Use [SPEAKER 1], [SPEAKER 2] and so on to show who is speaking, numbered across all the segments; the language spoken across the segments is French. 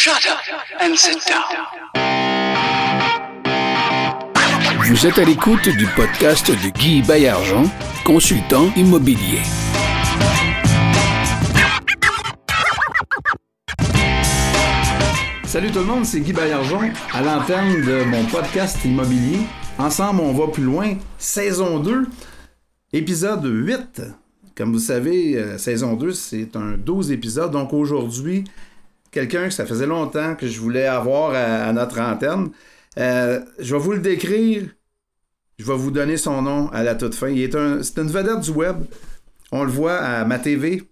[SPEAKER 1] Shut up and sit down.
[SPEAKER 2] Vous êtes à l'écoute du podcast de Guy Bayargent, consultant immobilier.
[SPEAKER 3] Salut tout le monde, c'est Guy Bayargent à l'antenne de mon podcast immobilier. Ensemble, on va plus loin. Saison 2, épisode 8. Comme vous savez, euh, saison 2, c'est un 12 épisodes. Donc aujourd'hui, quelqu'un que ça faisait longtemps que je voulais avoir à, notre antenne. Euh, je vais vous le décrire. Je vais vous donner son nom à la toute fin. Il est un, c'est une vedette du web. On le voit à ma TV.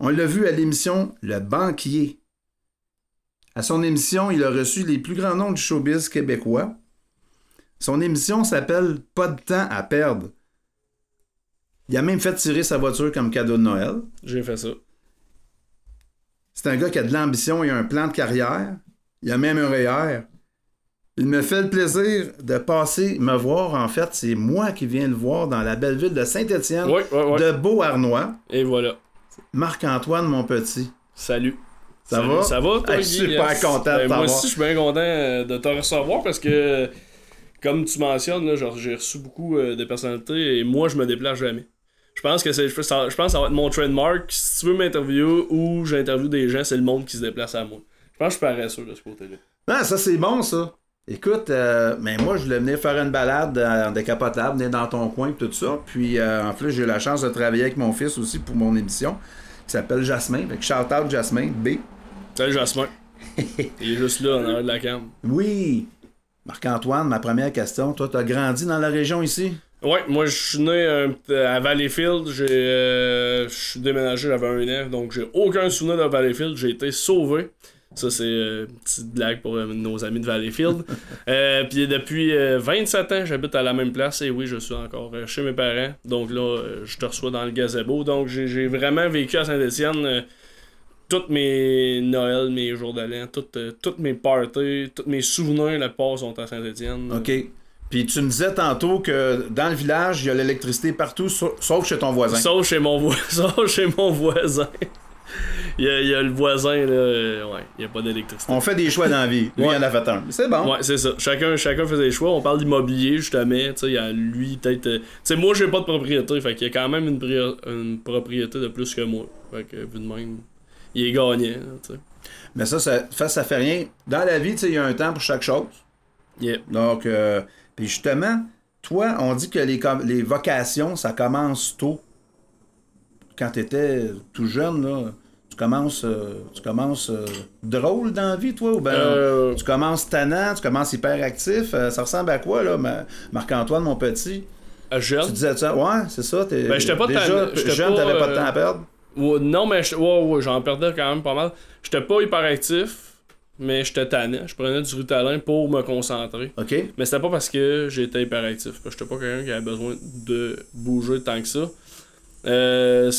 [SPEAKER 3] On l'a vu à l'émission Le Banquier. À son émission, il a reçu les plus grands noms du showbiz québécois. Son émission s'appelle Pas de temps à perdre. Il a même fait tirer sa voiture comme cadeau de Noël.
[SPEAKER 4] J'ai fait ça.
[SPEAKER 3] C'est un gars qui a de l'ambition et un plan de carrière. Il a même un REER. Il me fait le plaisir de passer me voir. En fait, c'est moi qui viens le voir dans la belle ville de Saint-Étienne,
[SPEAKER 4] Oui, oui, oui.
[SPEAKER 3] de Beauharnois.
[SPEAKER 4] Et voilà.
[SPEAKER 3] Marc-Antoine, mon petit.
[SPEAKER 4] Salut.
[SPEAKER 3] Ça
[SPEAKER 4] Salut.
[SPEAKER 3] va?
[SPEAKER 4] Ça va, toi,
[SPEAKER 3] Hey, super content de
[SPEAKER 4] Ben, Moi aussi, je suis bien content euh, de te recevoir parce que, comme tu mentionnes, là, genre, j'ai reçu beaucoup euh, de personnalités et moi, je me déplace jamais. Je pense que c'est, je pense que ça va être mon trademark. Si tu veux m'interviewer ou j'interviewe des gens, c'est le monde qui se déplace à moi. Je pense que je suis paresseux de ce côté-là.
[SPEAKER 3] Ah, ça, c'est bon, ça. Écoute, euh, mais moi, je voulais venir faire une balade en décapotable, venir dans ton coin et tout ça. Puis, euh, en plus, j'ai eu la chance de travailler avec mon fils aussi pour mon émission, qui s'appelle Jasmin. Fait que shout out Jasmin, B.
[SPEAKER 4] Salut, Jasmin. Il est juste là, en arrière de la cam.
[SPEAKER 3] Oui. Marc-Antoine, ma première question. Toi, t'as grandi dans la région ici?
[SPEAKER 4] Ouais, moi je suis né euh, à Valleyfield, j'ai euh, je suis déménagé, j'avais un an, donc j'ai aucun souvenir de Valleyfield, j'ai été sauvé. Ça c'est euh, une petite blague pour nos amis de Valleyfield. puis depuis euh, 27 ans, j'habite à la même place et oui, je suis encore chez mes parents. Donc là, je te reçois dans le gazebo. Donc j'ai vraiment vécu à Saint-Étienne toutes mes Noëls, mes jours de l'an, toutes, toutes mes parties, tous mes souvenirs, la plupart sont à Saint-Étienne.
[SPEAKER 3] OK. Puis tu me disais tantôt que dans le village, il y a l'électricité partout, sa- sauf chez ton voisin.
[SPEAKER 4] Sauf chez mon, vo- sauf chez mon voisin. il, y a, il y a le voisin, là. euh, ouais, il n'y a pas d'électricité.
[SPEAKER 3] On fait des choix dans la vie. Lui,
[SPEAKER 4] Ouais.
[SPEAKER 3] il en a fait un. C'est bon.
[SPEAKER 4] Ouais, c'est ça. Chacun, chacun faisait des choix. On parle d'immobilier, justement. Tu sais, il y a lui, peut-être. euh, Tu sais, moi, j'ai pas de propriété. Fait qu'il y a quand même une, propriété de plus que moi. Fait que, vu de même, il est gagnant. là, Tu sais.
[SPEAKER 3] Mais ça, ça, ça, ça fait rien. Dans la vie, tu sais, il y a un temps pour chaque chose.
[SPEAKER 4] Yeah.
[SPEAKER 3] Donc, euh, puis justement, toi, on dit que les, les vocations, ça commence tôt. Quand tu étais tout jeune, là, tu commences, euh, tu commences euh, drôle dans la vie, toi, ou ben
[SPEAKER 4] Euh,
[SPEAKER 3] tu commences tannant, tu commences hyperactif. ça ressemble à quoi, là, ma- Marc-Antoine, mon petit?
[SPEAKER 4] à
[SPEAKER 3] Tu
[SPEAKER 4] jeune.
[SPEAKER 3] disais ça? Ouais, c'est ça. T'es,
[SPEAKER 4] Ben, j'étais pas
[SPEAKER 3] déjà jeune, t'avais pas de temps à perdre?
[SPEAKER 4] Ouais, non, mais je- ouais, ouais, j'en perdais quand même pas mal. J'étais pas hyperactif, mais j'étais tannant. Je prenais du Ritalin pour me concentrer.
[SPEAKER 3] OK?
[SPEAKER 4] Mais c'était pas parce que j'étais hyperactif. parce que J'étais pas quelqu'un qui avait besoin de bouger tant que ça. Euh,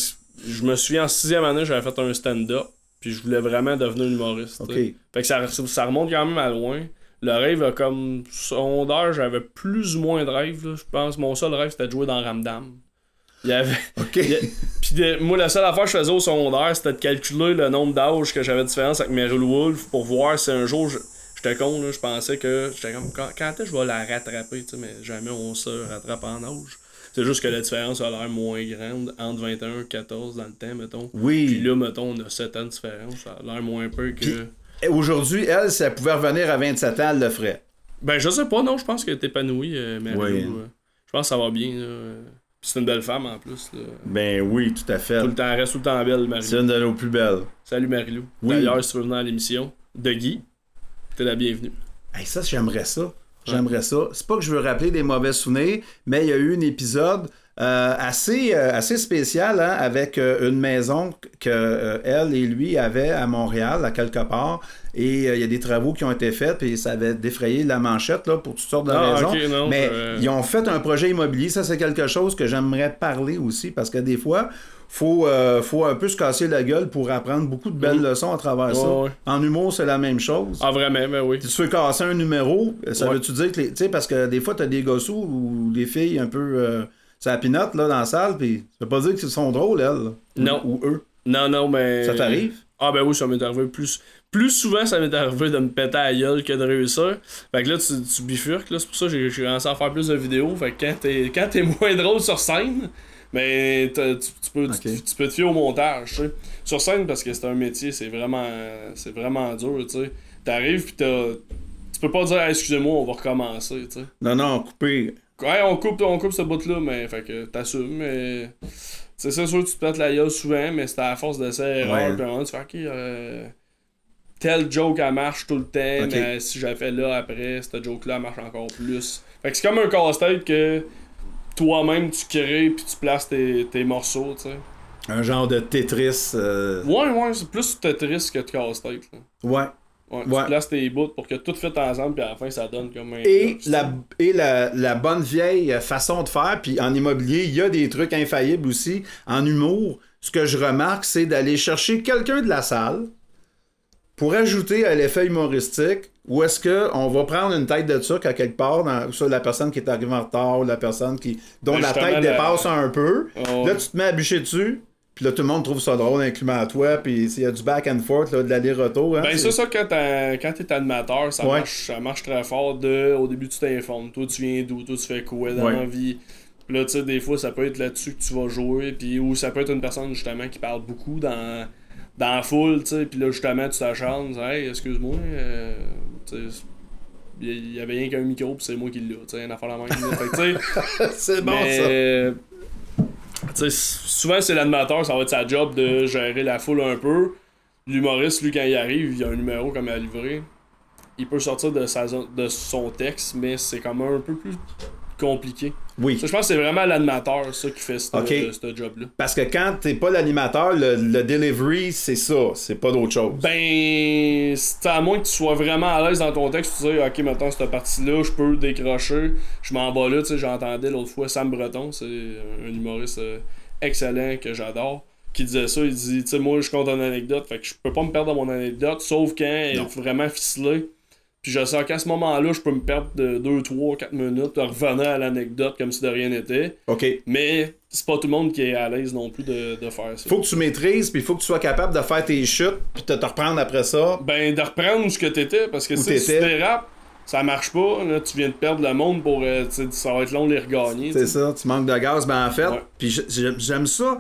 [SPEAKER 4] je me souviens en sixième année, j'avais fait un stand-up. Puis je voulais vraiment devenir humoriste.
[SPEAKER 3] OK.
[SPEAKER 4] t'sais. Fait que ça, ça remonte quand même à loin. Le rêve a comme secondaire, j'avais plus ou moins de rêve. là. Je pense mon seul rêve c'était de jouer dans Ramdam. Il y avait.
[SPEAKER 3] OK.
[SPEAKER 4] il y a- Puis de- moi, la seule affaire que je faisais au secondaire, c'était de calculer le nombre d'âges que j'avais de différence avec Meryl Wolf pour voir si un jour je- j'étais con, là, je pensais que j'étais comme quand, quand est-ce que je vais la rattraper, tu sais, mais jamais on se rattrape en âge. C'est juste que la différence a l'air moins grande entre 21 et 14 dans le temps, mettons.
[SPEAKER 3] Oui.
[SPEAKER 4] Puis là, mettons, on a 7 ans de différence, ça a l'air moins peu que.
[SPEAKER 3] Et Aujourd'hui, elle, si elle pouvait revenir à 27 ans, elle le ferait.
[SPEAKER 4] Ben, je sais pas, non, je pense qu'elle est épanouie, euh, Meryl.
[SPEAKER 3] Oui.
[SPEAKER 4] euh, Je pense que ça va bien, là. C'est une belle femme en plus, là.
[SPEAKER 3] Ben oui, tout à fait.
[SPEAKER 4] Tout le temps, reste tout le temps belle, Marie.
[SPEAKER 3] C'est une de nos plus belles.
[SPEAKER 4] Salut Marilou.
[SPEAKER 3] Oui.
[SPEAKER 4] D'ailleurs, si tu veux venir à l'émission de Guy, t'es la bienvenue.
[SPEAKER 3] Hey, ça, j'aimerais ça. J'aimerais ça. C'est pas que je veux rappeler des mauvais souvenirs, mais il y a eu un épisode euh, assez, euh, assez spécial hein, avec euh, une maison que elle et lui avaient à Montréal, à quelque part. Et il y a des travaux qui ont été faits, puis ça avait défrayé la manchette là, pour toutes sortes de
[SPEAKER 4] Ah,
[SPEAKER 3] raisons.
[SPEAKER 4] non,
[SPEAKER 3] mais ils ont fait un projet immobilier. Ça, c'est quelque chose que j'aimerais parler aussi, parce que des fois, faut, euh, faut un peu se casser la gueule pour apprendre beaucoup de belles leçons à travers ça.
[SPEAKER 4] Ouais.
[SPEAKER 3] En humour, c'est la même chose.
[SPEAKER 4] Ah, vraiment, ben oui.
[SPEAKER 3] Si tu veux casser un numéro, ça
[SPEAKER 4] Ouais.
[SPEAKER 3] veut-tu dire que. Tu sais, parce que des fois, t'as des gossous ou des filles un peu. Euh, ça pinote là, dans la salle, puis ça veut pas dire qu'ils sont drôles, elles. là.
[SPEAKER 4] Non.
[SPEAKER 3] Ou eux.
[SPEAKER 4] Non, non, mais.
[SPEAKER 3] Ça t'arrive?
[SPEAKER 4] Ah, ben oui, ça m'est arrivé plus. plus souvent ça m'est arrivé de me péter à la gueule que de réussir. Fait que là, tu, tu bifurques, là. C'est pour ça que j'ai commencé à faire plus de vidéos. Fait que quand t'es, quand t'es moins drôle sur scène, mais t'as- tu, tu peux, tu, peux te fier au montage, tu sais. Sur scène, parce que c'est un métier, c'est vraiment, c'est vraiment dur, tu sais. T'arrives pis t'as. Tu peux pas dire, Ah, excusez-moi, on va recommencer, tu sais.
[SPEAKER 3] Non, non, coupé.
[SPEAKER 4] Ouais, on coupe, on coupe ce bout-là, mais fait que t'assumes, mais. C'est ça, sûr que tu te pètes la gueule souvent, mais c'est à la force d'essai erreur,
[SPEAKER 3] Ouais.
[SPEAKER 4] tu fais, ok, euh, telle joke elle marche tout le temps, mais si j'avais fait là après, cette joke-là elle marche encore plus. Fait que c'est comme un casse-tête que toi-même tu crées puis tu places tes, tes morceaux, tu sais.
[SPEAKER 3] Un genre de Tetris. euh,
[SPEAKER 4] Ouais, ouais, c'est plus Tetris que de casse-tête, là.
[SPEAKER 3] Ouais.
[SPEAKER 4] Tu places tes bouts pour que tout fit ensemble, puis à la fin ça donne comme un.
[SPEAKER 3] Et, la, et la, la bonne vieille façon de faire, puis en immobilier, il y a des trucs infaillibles aussi. En humour, ce que je remarque, c'est d'aller chercher quelqu'un de la salle pour ajouter à l'effet humoristique, ou est-ce qu'on va prendre une tête de turc à quelque part, dans, soit la personne qui est arrivée en retard, ou la personne qui, dont
[SPEAKER 4] Ben,
[SPEAKER 3] la tête
[SPEAKER 4] la-
[SPEAKER 3] dépasse un peu.
[SPEAKER 4] Oh,
[SPEAKER 3] Là, tu te mets à bûcher dessus, puis là, tout le monde trouve ça drôle, incluant toi, puis il y a du back and forth, là, de l'aller-retour. hein,
[SPEAKER 4] Ben,
[SPEAKER 3] c'est-
[SPEAKER 4] ça, quand t'es quand t'es animateur, ça,
[SPEAKER 3] Ouais.
[SPEAKER 4] marche, ça marche très fort de. Au début, tu t'informes. Toi, tu viens d'où? Toi, tu fais quoi dans
[SPEAKER 3] Ouais.
[SPEAKER 4] la vie? Puis là, tu sais, des fois, ça peut être là-dessus que tu vas jouer. Puis, ou ça peut être une personne, justement, qui parle beaucoup dans, dans la foule, tu sais. Puis là, justement, tu t'acharnes. tu dis, Hey, excuse-moi. euh, tu sais, il y avait rien qu'un micro, puis c'est moi qui l'ai. Tu sais, une affaire la même. là. Fait que, tu sais,
[SPEAKER 3] c'est bon,
[SPEAKER 4] mais,
[SPEAKER 3] ça.
[SPEAKER 4] Souvent, c'est l'animateur, ça va être sa job de gérer la foule un peu. L'humoriste, lui, quand il arrive, il a un numéro comme à livrer. Il peut sortir de, sa zone- de son texte, mais c'est même un peu plus compliqué.
[SPEAKER 3] Oui.
[SPEAKER 4] Ça, je pense que c'est vraiment l'animateur, ça, qui fait ce job-là.
[SPEAKER 3] Parce que quand t'es pas l'animateur, le, le delivery, c'est ça, c'est pas d'autre chose.
[SPEAKER 4] Ben, c'est à moins que tu sois vraiment à l'aise dans ton texte, tu dis, ok, maintenant cette partie-là, je peux décrocher, je m'en bats là, tu sais, j'entendais l'autre fois Sam Breton, c'est un humoriste euh, excellent que j'adore, qui disait ça, il dit, tu sais, moi je compte une anecdote, fait que je peux pas me perdre dans mon anecdote, sauf quand elle
[SPEAKER 3] Non.
[SPEAKER 4] est vraiment ficelée. Puis je sens qu'à ce moment-là, je peux me perdre de 2, 3, 4 minutes, en revenant à l'anecdote comme si de rien n'était.
[SPEAKER 3] OK.
[SPEAKER 4] Mais c'est pas tout le monde qui est à l'aise non plus de, de faire ça.
[SPEAKER 3] Faut que tu maîtrises, puis il faut que tu sois capable de faire tes chutes, puis de te reprendre après ça.
[SPEAKER 4] Ben, de reprendre ce que t'étais, parce que si tu dérapes, ça marche pas, là, tu viens de perdre le monde pour. euh, ça va être long de les regagner.
[SPEAKER 3] C'est ça, tu manques de gaz. Ben en fait,
[SPEAKER 4] Ouais.
[SPEAKER 3] puis j'aime ça.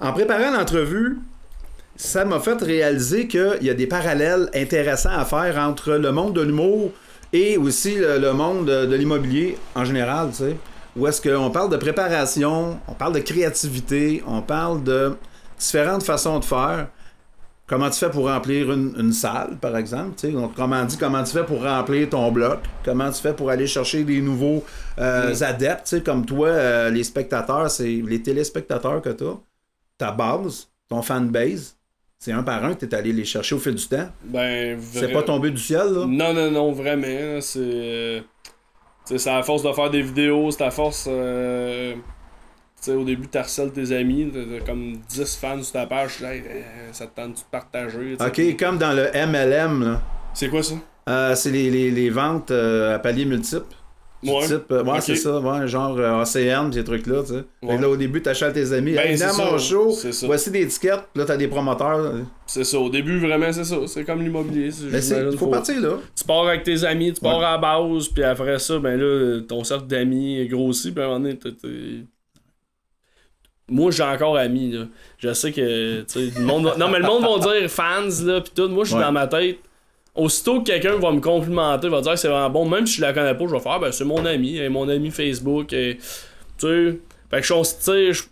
[SPEAKER 3] En préparant l'entrevue, ça m'a fait réaliser qu'il y a des parallèles intéressants à faire entre le monde de l'humour et aussi le, le monde de, de l'immobilier en général, tu sais. Où est-ce qu'on parle de préparation, on parle de créativité, on parle de différentes façons de faire. Comment tu fais pour remplir une, une salle, par exemple? tu sais? Donc, comment dit, comment tu fais pour remplir ton bloc? Comment tu fais pour aller chercher des nouveaux euh, adeptes? tu sais, Comme toi, euh, les spectateurs, c'est les téléspectateurs que tu as, ta base, ton fanbase, c'est un par un que tu es allé les chercher au fil du temps?
[SPEAKER 4] Ben,
[SPEAKER 3] C'est pas tombé du ciel, là?
[SPEAKER 4] Non, non, non, vraiment. C'est. euh, tu sais, c'est à force de faire des vidéos, c'est à force. euh, tu sais, au début, t'harcèles tes amis, t'as comme 10 fans sur ta page, tu Hey, euh, ça te tente de partager. tu.
[SPEAKER 3] OK, comme dans le MLM, là.
[SPEAKER 4] C'est quoi ça?
[SPEAKER 3] Euh, c'est les, les- les ventes euh, à paliers multiples.
[SPEAKER 4] Ouais.
[SPEAKER 3] type, euh, ouais, c'est ça, ouais, genre euh, ACN, ces trucs-là, tu sais.
[SPEAKER 4] Ouais.
[SPEAKER 3] là, au début, t'achètes tes amis.
[SPEAKER 4] Ben,
[SPEAKER 3] hey, à mon show, voici des étiquettes, puis là, t'as des promoteurs.
[SPEAKER 4] C'est ça. Au début, vraiment, c'est ça. C'est comme l'immobilier.
[SPEAKER 3] Mais c'est,
[SPEAKER 4] j'imagine,
[SPEAKER 3] faut partir là.
[SPEAKER 4] tu pars avec tes amis, tu pars
[SPEAKER 3] Ouais.
[SPEAKER 4] à la base, puis après ça, ben là, ton cercle d'amis grossit, puis à un moment donné, t'es- Moi, j'ai encore amis, là. Je sais que, tu sais, le monde va- Non, mais le monde va dire fans, là, pis tout. Moi, je suis
[SPEAKER 3] Ouais.
[SPEAKER 4] dans ma tête. Aussitôt que quelqu'un va me complimenter, va dire que c'est vraiment bon, même si je la connais pas, je vais faire, ben, c'est mon ami, mon ami Facebook, et, tu sais. Fait que je suis, tu sais, je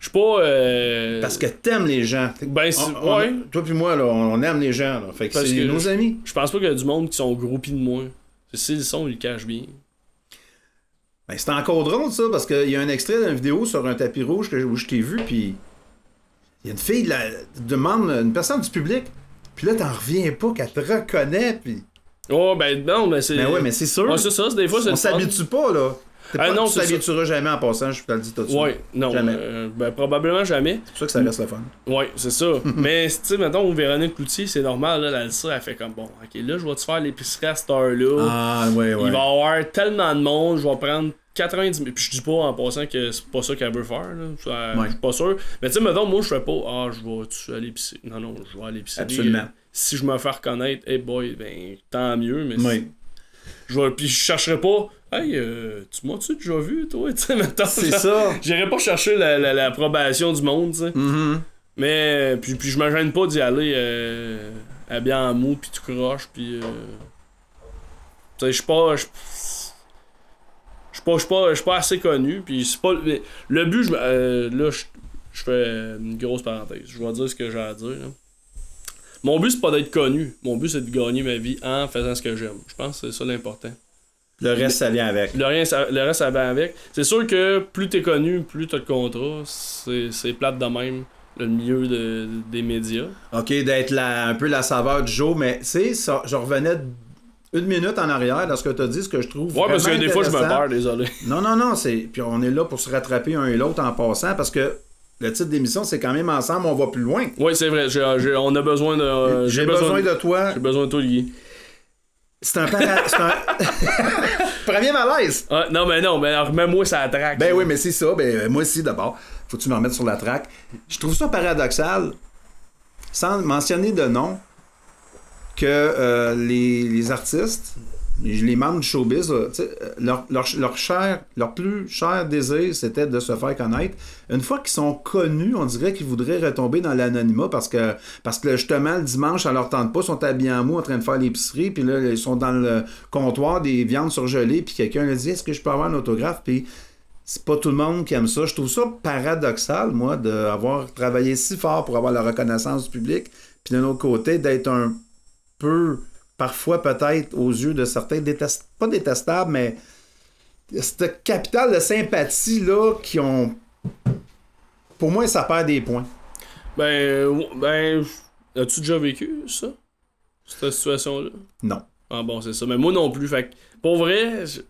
[SPEAKER 4] suis pas. euh,
[SPEAKER 3] Parce que t'aimes les gens.
[SPEAKER 4] Ben,
[SPEAKER 3] On- on-
[SPEAKER 4] ouais.
[SPEAKER 3] Toi puis moi, là, on aime les gens. Là. Fait que c'est nos amis.
[SPEAKER 4] Je pense pas qu'il y a du monde qui sont groupies de moi. S'ils le sont, ils le cachent bien.
[SPEAKER 3] Ben, c'est encore drôle, ça, parce qu'il y a un extrait d'une vidéo sur un tapis rouge que, où je t'ai vu, puis il y a une fille, là, demande, une personne du public, puis là, t'en reviens pas qu'elle te reconnaît, puis...
[SPEAKER 4] Oh, ben non, mais c'est.
[SPEAKER 3] Ben ouais, mais c'est sûr.
[SPEAKER 4] Ouais, c'est ça, des fois, c'est
[SPEAKER 3] on s'habitue pas, là.
[SPEAKER 4] Ah non,
[SPEAKER 3] tu t'habitueras jamais en passant, je te le dis tout de suite.
[SPEAKER 4] Ouais, non.
[SPEAKER 3] Jamais.
[SPEAKER 4] euh, ben, probablement jamais.
[SPEAKER 3] C'est pour ça que ça reste le fun.
[SPEAKER 4] Ouais, c'est ça. mais, tu sais, mettons, Véronique Cloutier, c'est normal, là, elle, ça, elle fait comme, bon, ok, là, je vais te faire l'épicerie à cette heure-là.
[SPEAKER 3] Ah, ouais, ouais.
[SPEAKER 4] Il va y avoir tellement de monde, je vais prendre 90 000. Puis je dis pas en passant que c'est pas ça qu'elle veut faire, là.
[SPEAKER 3] Ouais.
[SPEAKER 4] Je suis pas sûr. Mais tu sais, mettons, moi, je fais pas, ah, je vais-tu à l'épicerie? Non, non, je vais à l'épicerie.
[SPEAKER 3] Absolument.
[SPEAKER 4] euh, si je me fais reconnaître, hey boy, ben tant mieux, mais
[SPEAKER 3] Oui.
[SPEAKER 4] je vais, puis je chercherai pas, hey, euh, tu m'as-tu déjà vu, toi, tu
[SPEAKER 3] C'est ça.
[SPEAKER 4] J'irai pas chercher la- la- l'approbation du monde, tu sais.
[SPEAKER 3] Mhm.
[SPEAKER 4] Mais, puis, puis je me gêne pas d'y aller euh, habillé en mou, puis tout croche, puis. Euh... Tu sais, je suis pas. Je suis pas, pas, pas assez connu, puis c'est pas. mais Le but, je, euh, là, je, je fais une grosse parenthèse. Je vais dire ce que j'ai à dire. là. Mon but, c'est pas d'être connu. Mon but, c'est de gagner ma vie en faisant ce que j'aime. Je pense que c'est ça l'important.
[SPEAKER 3] Le reste, ça vient avec.
[SPEAKER 4] Le, rien, ça- le reste, ça va avec. C'est sûr que plus t'es connu, plus t'as de contrats. C'est plate de même, le milieu de- des médias.
[SPEAKER 3] OK, d'être un peu la saveur du jour, mais tu sais, ça- je revenais une minute en arrière dans ce que tu as dit, ce que je trouve.
[SPEAKER 4] Ouais, parce que des fois, je me perds, désolé.
[SPEAKER 3] Non, non, non, c'est. Puis on est là pour se rattraper un et l'autre en passant parce que le titre d'émission, c'est quand même ensemble, on va plus loin.
[SPEAKER 4] Oui, c'est vrai. on a besoin de.
[SPEAKER 3] J'ai besoin de toi.
[SPEAKER 4] J'ai besoin de toi, Guy.
[SPEAKER 3] C'est un, para- un... Premier malaise.
[SPEAKER 4] Ah, non, mais non, mais alors, remets-moi ça traque.
[SPEAKER 3] Ben oui, mais c'est ça. Ben, moi aussi, d'abord. Faut que tu me remettes sur la traque. Je trouve ça paradoxal, sans mentionner de nom, que euh, les, les artistes, les membres du showbiz, euh, leur, leur, leur, cher, leur plus cher désir, c'était de se faire connaître. Une fois qu'ils sont connus, on dirait qu'ils voudraient retomber dans l'anonymat parce que, parce que justement, le dimanche, ça leur tente pas, ils sont habillés en mou en train de faire l'épicerie, puis là, ils sont dans le comptoir des viandes surgelées, puis quelqu'un leur dit Est-ce que je peux avoir un autographe? Puis c'est pas tout le monde qui aime ça. Je trouve ça paradoxal, moi, d'avoir travaillé si fort pour avoir la reconnaissance du public, puis d'un autre côté, d'être un peu, parfois peut-être, aux yeux de certains, détest... pas détestable, mais cette capital de sympathie, là, qui ont. Pour moi, ça perd des points.
[SPEAKER 4] Ben, euh, ben. As-tu déjà vécu ça? Cette situation-là?
[SPEAKER 3] Non.
[SPEAKER 4] Ah bon, c'est ça. Mais moi non plus. Fait que, pour vrai, je-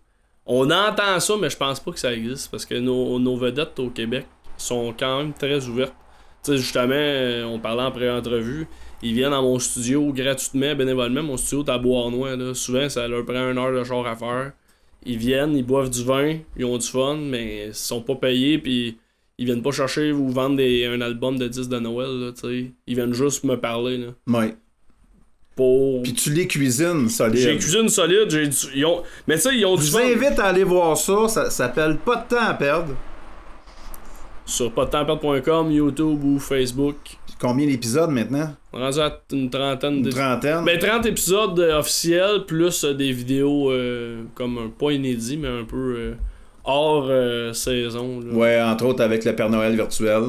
[SPEAKER 4] on entend ça, mais je pense pas que ça existe parce que nos, nos vedettes au Québec sont quand même très ouvertes. Tu sais, justement, on parlait en pré-entrevue, ils viennent dans mon studio gratuitement, bénévolement. Mon studio est à Bois-Noir. Là. Souvent, ça leur prend une heure de char à faire. Ils viennent, ils boivent du vin, ils ont du fun, mais ils sont pas payés, puis ils viennent pas chercher ou vendre des, un album de 10 de Noël. Là, tu sais. ils viennent juste me parler. Là,
[SPEAKER 3] Ouais.
[SPEAKER 4] pour...
[SPEAKER 3] Puis tu les cuisines solide.
[SPEAKER 4] J'ai cuisine solide, j'ai du... ils ont... mais tu sais, ils ont
[SPEAKER 3] Je
[SPEAKER 4] du
[SPEAKER 3] vous
[SPEAKER 4] fun.
[SPEAKER 3] invite à aller voir ça. Ça s'appelle Pas de temps à perdre.
[SPEAKER 4] Sur podtemperdre.com, YouTube ou Facebook.
[SPEAKER 3] Combien d'épisodes maintenant?
[SPEAKER 4] Rendu à une trentaine
[SPEAKER 3] Une
[SPEAKER 4] de...
[SPEAKER 3] trentaine.
[SPEAKER 4] Ben 30 épisodes euh, officiels, plus euh, des vidéos euh, comme un pas inédit, mais un peu euh, hors euh, saison. là.
[SPEAKER 3] Ouais, entre autres avec le Père Noël virtuel.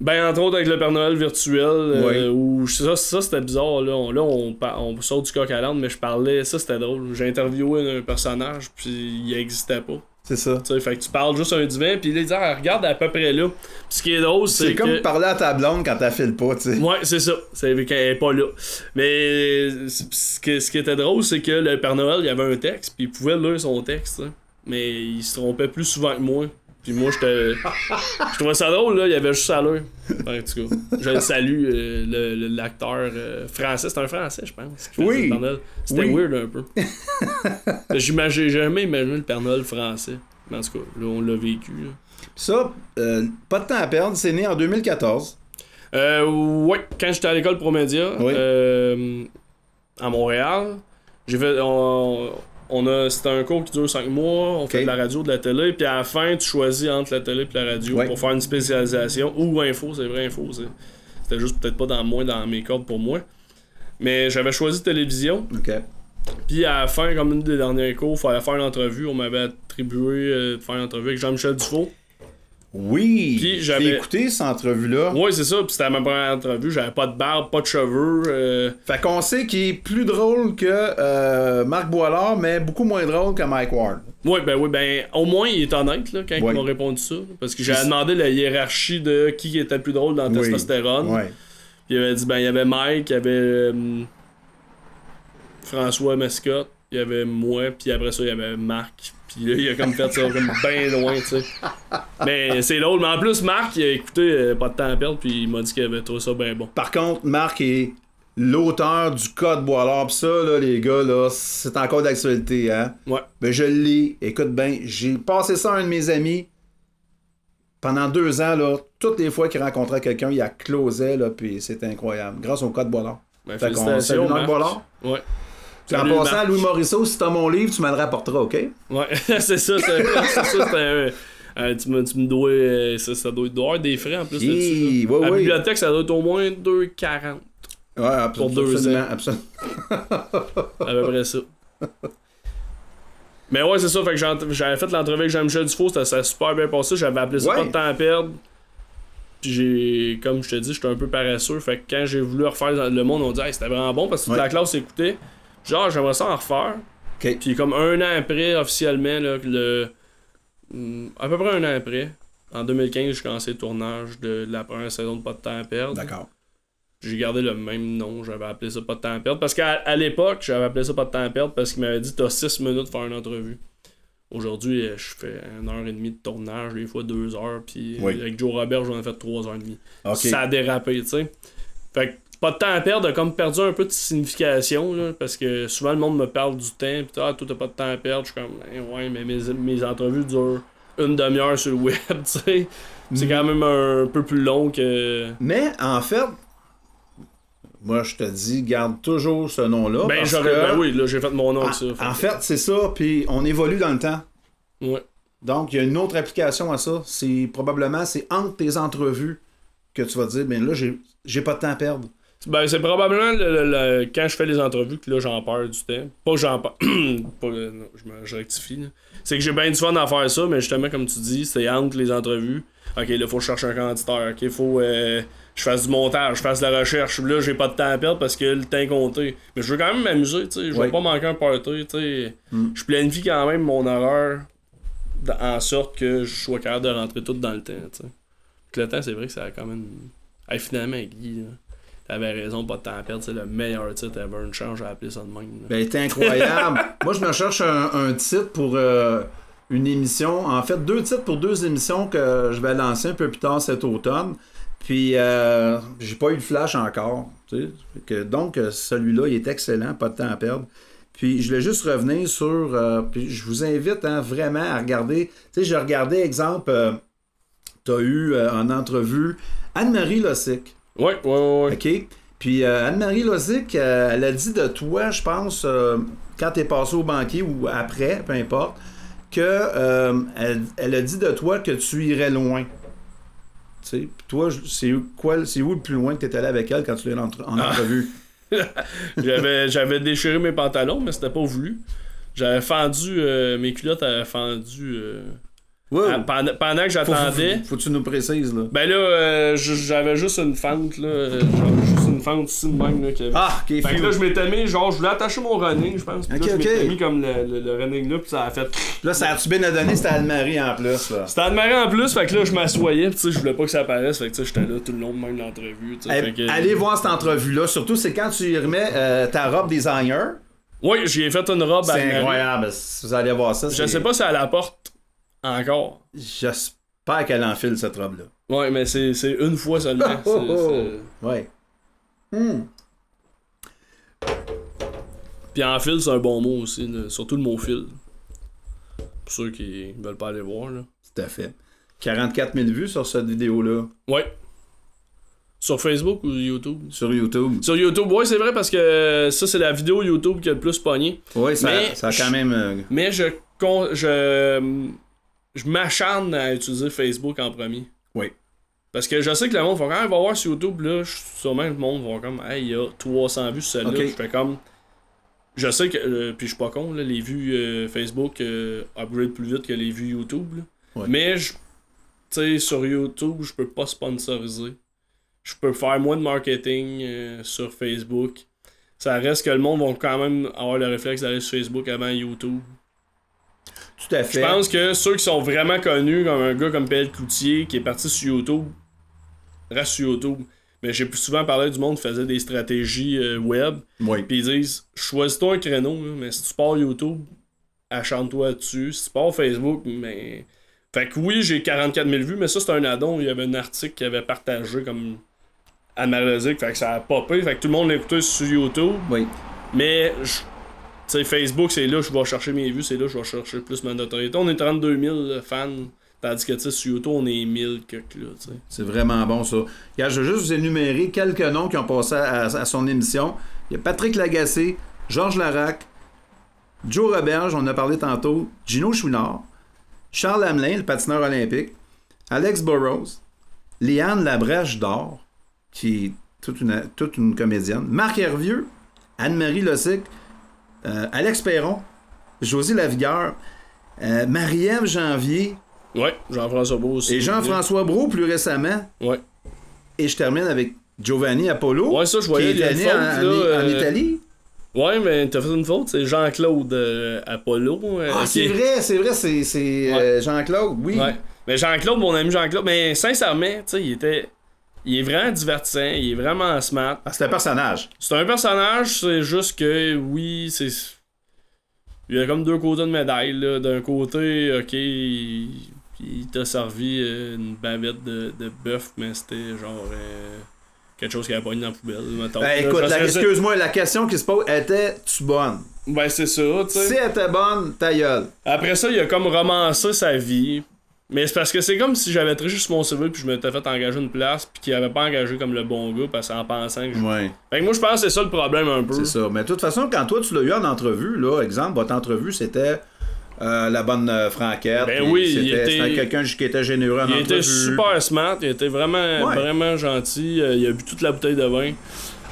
[SPEAKER 4] Ben entre autres avec le Père Noël virtuel,
[SPEAKER 3] Oui.
[SPEAKER 4] où ça, ça c'était bizarre, là, on, là on, on sort du coq à l'âne, mais je parlais, ça c'était drôle, j'ai interviewé un personnage, puis il existait pas.
[SPEAKER 3] C'est ça.
[SPEAKER 4] Tu sais, fait que tu parles juste un divan, puis là, il dit, Ah, regarde à peu près là. Ce qui est drôle, c'est
[SPEAKER 3] C'est comme
[SPEAKER 4] que...
[SPEAKER 3] parler à ta blonde quand t'as file pas, tu sais.
[SPEAKER 4] Ouais, c'est ça. C'est qu'elle est pas là. Mais ce qui, ce qui était drôle, c'est que le Père Noël, il y avait un texte, puis il pouvait lire son texte. hein. Mais il se trompait plus souvent que moi. Puis moi, j'étais. Je trouvais ça drôle, là. Il y avait juste à l'heure. En tout cas, je le salue, euh, le- le- l'acteur euh, français. C'est un français, je pense.
[SPEAKER 3] Oui.
[SPEAKER 4] C'était
[SPEAKER 3] Oui.
[SPEAKER 4] weird un peu. J'imagine- J'ai jamais imaginé le Père Noël français. Mais en tout cas, là, on l'a vécu. là.
[SPEAKER 3] Ça, euh, pas de temps à perdre, c'est né en 2014.
[SPEAKER 4] Euh, ouais, quand j'étais à l'école Promédia,
[SPEAKER 3] Oui.
[SPEAKER 4] euh, à Montréal, j'ai fait. On, on a, c'était un cours qui dure 5 mois, on fait de la radio, de la télé, puis à la fin, tu choisis entre la télé et la radio
[SPEAKER 3] Ouais.
[SPEAKER 4] pour faire une spécialisation ou info, c'est vrai, info. C'était juste peut-être pas dans moins dans mes cordes pour moi. Mais j'avais choisi télévision, puis à la fin, comme une des derniers cours, il fallait faire une entrevue. On m'avait attribué euh, de faire une entrevue avec Jean-Michel Dufault.
[SPEAKER 3] Oui.
[SPEAKER 4] Puis
[SPEAKER 3] J'ai
[SPEAKER 4] j'avais-
[SPEAKER 3] écouté cette entrevue-là.
[SPEAKER 4] Ouais, c'est ça, puis c'était ma première entrevue. J'avais pas de barbe, pas de cheveux. euh,
[SPEAKER 3] Fait qu'on sait qu'il est plus drôle que euh, Marc Boilard, mais beaucoup moins drôle que Mike Ward.
[SPEAKER 4] Oui, ben oui, ben au moins il est honnête là, quand
[SPEAKER 3] Ouais.
[SPEAKER 4] il m'a répondu ça. Parce que j'ai
[SPEAKER 3] Puis-
[SPEAKER 4] demandé la hiérarchie de qui était le plus drôle dans
[SPEAKER 3] Oui.
[SPEAKER 4] Testostérone. Puis il avait dit ben il y avait Mike, il y avait euh, François Mascotte, il y avait moi, puis après ça il y avait Marc. Puis là, il a comme fait ça comme bien loin, tu sais. Mais c'est drôle. Mais en plus, Marc, il a écouté euh, pas de temps à perdre, puis il m'a dit qu'il avait trouvé ça bien bon.
[SPEAKER 3] Par contre, Marc est l'auteur du Code Boilard. Pis ça, là, les gars, là, c'est encore d'actualité, hein?
[SPEAKER 4] Ouais.
[SPEAKER 3] Ben, je le lis. Écoute bien, j'ai passé ça à un de mes amis. Pendant deux ans, là, toutes les fois qu'il rencontrait quelqu'un, il a closé, là, puis c'était incroyable. Grâce au Code Boilard.
[SPEAKER 4] Ben,
[SPEAKER 3] Fait qu'on salue Marc. Bollard.
[SPEAKER 4] Ouais.
[SPEAKER 3] En passant,
[SPEAKER 4] Marc.
[SPEAKER 3] Louis Morisseau, si t'as mon livre, tu me le rapporteras, OK?
[SPEAKER 4] Ouais, c'est ça, c'est ça, c'est un. euh, tu, me, tu me dois. euh, ça, ça doit être doit avoir des frais en plus là-dessus. là.
[SPEAKER 3] ouais,
[SPEAKER 4] La
[SPEAKER 3] ouais.
[SPEAKER 4] bibliothèque, ça doit être au moins 2,40.
[SPEAKER 3] Ouais, absolument.
[SPEAKER 4] Pour deux
[SPEAKER 3] absolument,
[SPEAKER 4] ans.
[SPEAKER 3] absolument.
[SPEAKER 4] À peu près ça. Mais ouais, c'est ça. Fait que j'avais fait l'entrevue avec Jean-Michel Dufault, ça a super bien passé. J'avais appelé ça
[SPEAKER 3] Ouais.
[SPEAKER 4] pas de temps à perdre. Puis j'ai, comme je te dis, j'étais un peu paresseux. Fait que quand j'ai voulu refaire le monde, on dit, hey, c'était vraiment bon parce que toute la classe écoutait. Genre, j'aimerais ça en refaire. Puis comme un an après, officiellement, là, le, hum, à peu près un an après, en 2015, j'ai commencé le tournage de la première saison de Pas de temps à perdre.
[SPEAKER 3] D'accord.
[SPEAKER 4] J'ai gardé le même nom, j'avais appelé ça Pas de temps à perdre. Parce qu'à à l'époque, j'avais appelé ça Pas de temps à perdre parce qu'il m'avait dit T'as 6 minutes pour faire une entrevue. Aujourd'hui, euh, je fais une heure et demie de tournage, des fois deux heures, puis
[SPEAKER 3] Oui.
[SPEAKER 4] avec Joe Robert, j'en ai fait trois heures et demie. Ça a dérapé, tu sais. Fait que pas de temps à perdre comme perdu un peu de signification, là, parce que souvent le monde me parle du temps, pis ah, toi t'as pas de temps à perdre, je suis comme, Eh ouais, mais mes, mes entrevues durent une demi-heure sur le web, tu sais. C'est
[SPEAKER 3] Mm.
[SPEAKER 4] quand même un peu plus long que.
[SPEAKER 3] Mais en fait, moi je te dis, garde toujours ce nom-là.
[SPEAKER 4] Ben,
[SPEAKER 3] parce
[SPEAKER 4] j'aurais.
[SPEAKER 3] que-
[SPEAKER 4] Ben oui, là, j'ai fait mon nom
[SPEAKER 3] En,
[SPEAKER 4] ça.
[SPEAKER 3] en fait, c'est ça, puis on évolue dans le temps.
[SPEAKER 4] Ouais.
[SPEAKER 3] Donc, il y a une autre application à ça. C'est probablement, c'est entre tes entrevues que tu vas dire, ben là, j'ai pas de temps à perdre.
[SPEAKER 4] Ben, c'est probablement le- le- le- quand je fais les entrevues que là, j'en perds du temps. Pas que j'en perds. pas, euh, non, je, me- je rectifie. C'est que j'ai bien du fun à faire ça, mais justement, comme tu dis, c'est entre les entrevues. Ok, là, faut que je cherche un candidateur. Ok, faut euh, je fasse du montage, je fasse de la recherche. Là, j'ai pas de temps à perdre parce que le temps est compté. Mais je veux quand même m'amuser, tu sais. Je veux pas manquer un party, tu sais.
[SPEAKER 3] Mm.
[SPEAKER 4] Je planifie quand même mon horaire en sorte que je sois capable de rentrer tout dans le temps, tu sais. Puis le temps, c'est vrai que ça a quand même. Hey, finalement, Guy, là, t'avais raison, pas de temps à perdre, c'est le meilleur titre ever. Une chance, j'ai appelé ça de même. là.
[SPEAKER 3] Ben, c'est incroyable. Moi, je me cherche un, un titre pour euh, une émission. En fait, deux titres pour deux émissions que je vais lancer un peu plus tard cet automne. Puis, euh, j'ai pas eu le flash encore. que, donc, euh, celui-là, il est excellent, pas de temps à perdre. Puis, je voulais juste revenir sur. euh, puis, je vous invite hein, vraiment à regarder. Tu sais, j'ai regardé, exemple, euh, tu as eu euh, en entrevue Anne-Marie Lossic.
[SPEAKER 4] Ouais, ouais. ouais.
[SPEAKER 3] OK. Puis euh, Anne-Marie Lozic, euh, elle a dit de toi, je pense, euh, quand t'es passé au banquier ou après, peu importe, que euh, elle, elle a dit de toi que tu irais loin. Tu sais, toi, c'est où- quoi, c'est où le plus loin que t'es allé avec elle quand tu l'as en, en entrevue?
[SPEAKER 4] J'avais, j'avais déchiré mes pantalons, mais c'était pas voulu. J'avais fendu, euh, mes culottes avaient fendu
[SPEAKER 3] Wow.
[SPEAKER 4] à- pendant, pendant que
[SPEAKER 3] faut,
[SPEAKER 4] j'attendais.
[SPEAKER 3] faut- faut que tu nous précises, là.
[SPEAKER 4] Ben là, euh, j'avais juste une fente, là. euh, genre, juste une fente ici de même, là. qui avait-
[SPEAKER 3] Ah, ok,
[SPEAKER 4] Fait que là, je m'étais mis, genre, je voulais attacher mon running, je pense. Puis
[SPEAKER 3] Ok,
[SPEAKER 4] là, je m'étais
[SPEAKER 3] ok.
[SPEAKER 4] mis comme le, le, le running là, puis ça a fait.
[SPEAKER 3] Là, ça a-tu bien à donner, c'était Anne-Marie en plus, là?
[SPEAKER 4] C'était admiré en plus, fait que là, je m'assoyais, pis tu sais, je voulais pas que ça apparaisse, fait que tu sais, j'étais là tout le long de même l'entrevue, tu sais.
[SPEAKER 3] Eh,
[SPEAKER 4] que-
[SPEAKER 3] Allez voir cette entrevue-là, surtout c'est quand tu y remets euh, ta robe designer.
[SPEAKER 4] Ouais, j'y ai fait une robe à
[SPEAKER 3] C'est
[SPEAKER 4] Anne-Marie.
[SPEAKER 3] incroyable, si vous allez voir ça.
[SPEAKER 4] Je sais pas si elle la porte encore.
[SPEAKER 3] J'espère qu'elle enfile cette robe-là.
[SPEAKER 4] Ouais, mais c'est une fois seulement.
[SPEAKER 3] Oh, oh.
[SPEAKER 4] c'est-
[SPEAKER 3] Ouais. Hmm.
[SPEAKER 4] Puis en fil, c'est un bon mot aussi, là. surtout le mot fil. Pour ceux qui veulent pas aller voir, là.
[SPEAKER 3] Tout à fait. 44 000 vues sur cette vidéo-là,
[SPEAKER 4] Ouais. Sur Facebook ou YouTube?
[SPEAKER 3] sur YouTube.
[SPEAKER 4] Sur YouTube, ouais, c'est vrai parce que ça, c'est la vidéo YouTube qui a le plus pogné.
[SPEAKER 3] Oui, ça,
[SPEAKER 4] Mais
[SPEAKER 3] ça a quand même. euh,
[SPEAKER 4] Mais je con- je, je m'acharne à utiliser Facebook en premier.
[SPEAKER 3] Oui.
[SPEAKER 4] Parce que je sais que le monde va quand même va voir sur YouTube, là, je- sûrement le monde va comme, hey, il y a 300 vues sur celle-là. Je fais comme. Je sais que, euh, puis je suis pas con, là, les vues euh, Facebook euh, upgrade plus vite que les vues YouTube.
[SPEAKER 3] Ouais.
[SPEAKER 4] Mais, je- tu sais, sur YouTube, je peux pas sponsoriser. Je peux faire moins de marketing euh, sur Facebook. Ça reste que le monde va quand même avoir le réflexe d'aller sur Facebook avant YouTube.
[SPEAKER 3] Tout à
[SPEAKER 4] Je
[SPEAKER 3] fait.
[SPEAKER 4] pense que ceux qui sont vraiment connus, comme un gars comme PL Cloutier, qui est parti sur YouTube, reste sur YouTube. Mais j'ai plus souvent parlé du monde qui faisait des stratégies euh, web.
[SPEAKER 3] Oui.
[SPEAKER 4] Puis ils disent choisis-toi un créneau, mais si tu pars YouTube, achante-toi dessus. Si tu pars Facebook, mais. Fait que oui, j'ai 44 000 vues, mais ça c'est un addon. Il y avait un article qui avait partagé comme analogique, fait que ça a popé. Fait que tout le monde l'écoutait sur YouTube.
[SPEAKER 3] Oui.
[SPEAKER 4] Mais, je- sais, Facebook, c'est là que je vais chercher mes vues, c'est là que je vais chercher plus ma notoriété. On est 32 000 fans. Tandis que, sur YouTube, on est 1000 que là.
[SPEAKER 3] C'est vraiment bon, ça. Je vais juste vous énumérer quelques noms qui ont passé à, son émission. Il y a Patrick Lagacé, Georges Larac, Joe Roberge, on en a parlé tantôt, Gino Chouinard, Charles Hamelin, le patineur olympique, Alex Burrows, Liane Labrèche d'Or, qui est toute une, comédienne, Marc Hervieux, Anne-Marie Lossic, Alex Perron, Josie Lavigueur, euh, Marie-Ève Janvier
[SPEAKER 4] Ouais, Jean-François Beau aussi.
[SPEAKER 3] et Jean-François Brault plus récemment.
[SPEAKER 4] Ouais.
[SPEAKER 3] Et je termine avec Giovanni Apollo,
[SPEAKER 4] Ouais, ça, je voyais,
[SPEAKER 3] qui est
[SPEAKER 4] une faute,
[SPEAKER 3] en,
[SPEAKER 4] là,
[SPEAKER 3] en- en
[SPEAKER 4] euh,
[SPEAKER 3] Italie.
[SPEAKER 4] Ouais, mais t'as fait une faute, c'est Jean-Claude euh, Apollo. euh,
[SPEAKER 3] Ah, c'est
[SPEAKER 4] est-
[SPEAKER 3] vrai, c'est vrai, c'est, c'est euh, Jean-Claude, oui.
[SPEAKER 4] Ouais. Mais Jean-Claude, mon ami Jean-Claude, mais sincèrement, tu sais, il était. Il est vraiment divertissant, il est vraiment smart.
[SPEAKER 3] Ah, c'est un personnage.
[SPEAKER 4] C'est un personnage, c'est juste que, oui, c'est. Il y a comme deux côtés de médaille. D'un côté, ok, il, il t'a servi euh, une bavette de, de bœuf, mais c'était genre. euh, quelque chose qui avait pogné dans la poubelle, mettons.
[SPEAKER 3] Ben, écoute, excuse-moi, la question qui se pose, était-tu bonne?
[SPEAKER 4] Ben, c'est ça, tu
[SPEAKER 3] Si
[SPEAKER 4] sais.
[SPEAKER 3] elle était bonne, ta gueule.
[SPEAKER 4] Après ça, il a comme romancé sa vie. Mais c'est parce que c'est comme si j'avais triché sur mon CV puis je m'étais fait engager une place puis qu'il avait pas engagé comme le bon gars parce qu'en pensant que je...
[SPEAKER 3] Ouais,
[SPEAKER 4] Fait que moi je pense que c'est ça le problème un peu.
[SPEAKER 3] c'est ça. Mais de toute façon, quand toi, tu l'as eu en entrevue, là, exemple, votre entrevue, c'était euh, la bonne euh, franquette.
[SPEAKER 4] Ben oui,
[SPEAKER 3] c'était,
[SPEAKER 4] il était-
[SPEAKER 3] c'était quelqu'un qui était généreux en
[SPEAKER 4] Il
[SPEAKER 3] entrevue.
[SPEAKER 4] était super smart, il était vraiment
[SPEAKER 3] Ouais.
[SPEAKER 4] vraiment gentil, euh, il a bu toute la bouteille de vin.